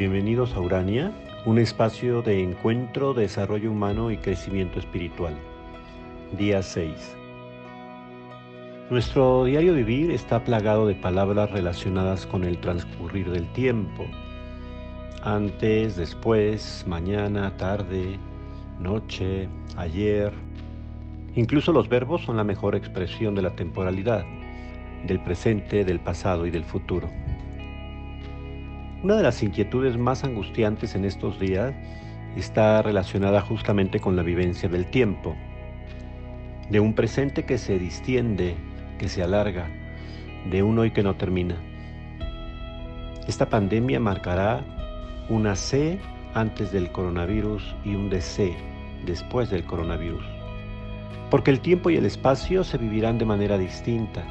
Bienvenidos a Urania, un espacio de encuentro, desarrollo humano y crecimiento espiritual. Día 6. Nuestro diario vivir está plagado de palabras relacionadas con el transcurrir del tiempo. Antes, después, mañana, tarde, noche, ayer. Incluso los verbos son la mejor expresión de la temporalidad, del presente, del pasado y del futuro. Una de las inquietudes más angustiantes en estos días está relacionada justamente con la vivencia del tiempo, de un presente que se distiende, que se alarga, de un hoy que no termina. Esta pandemia marcará una C antes del coronavirus y un DC después del coronavirus. Porque el tiempo y el espacio se vivirán de manera distinta,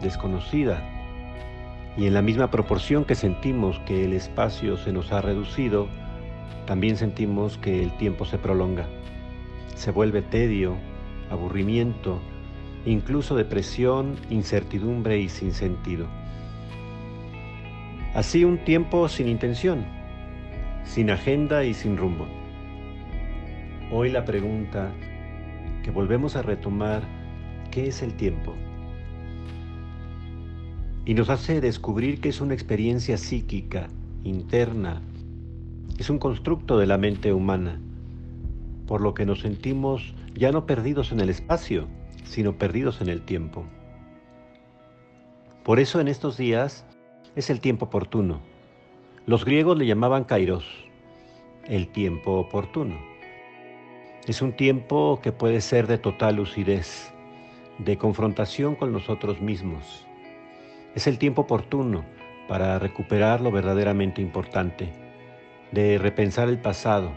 desconocida, y en la misma proporción que sentimos que el espacio se nos ha reducido, también sentimos que el tiempo se prolonga. Se vuelve tedio, aburrimiento, incluso depresión, incertidumbre y sin sentido. Así un tiempo sin intención, sin agenda y sin rumbo. Hoy la pregunta que volvemos a retomar, ¿qué es el tiempo? Y nos hace descubrir que es una experiencia psíquica, interna, es un constructo de la mente humana, por lo que nos sentimos ya no perdidos en el espacio, sino perdidos en el tiempo. Por eso en estos días es el tiempo oportuno. Los griegos le llamaban kairos, el tiempo oportuno. Es un tiempo que puede ser de total lucidez, de confrontación con nosotros mismos, es el tiempo oportuno para recuperar lo verdaderamente importante, de repensar el pasado,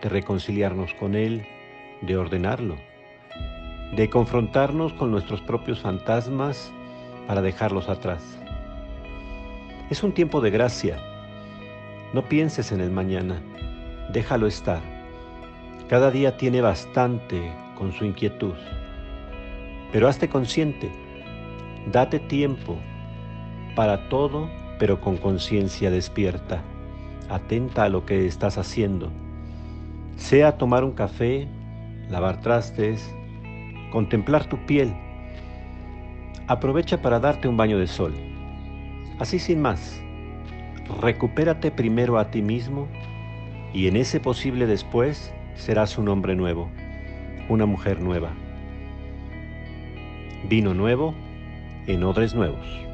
de reconciliarnos con él, de ordenarlo, de confrontarnos con nuestros propios fantasmas para dejarlos atrás. Es un tiempo de gracia. No pienses en el mañana, déjalo estar. Cada día tiene bastante con su inquietud. Pero hazte consciente, date tiempo para todo, pero con conciencia despierta, atenta a lo que estás haciendo. Sea tomar un café, lavar trastes, contemplar tu piel. Aprovecha para darte un baño de sol. Así sin más, recupérate primero a ti mismo y en ese posible después serás un hombre nuevo, una mujer nueva. Vino nuevo en odres nuevos.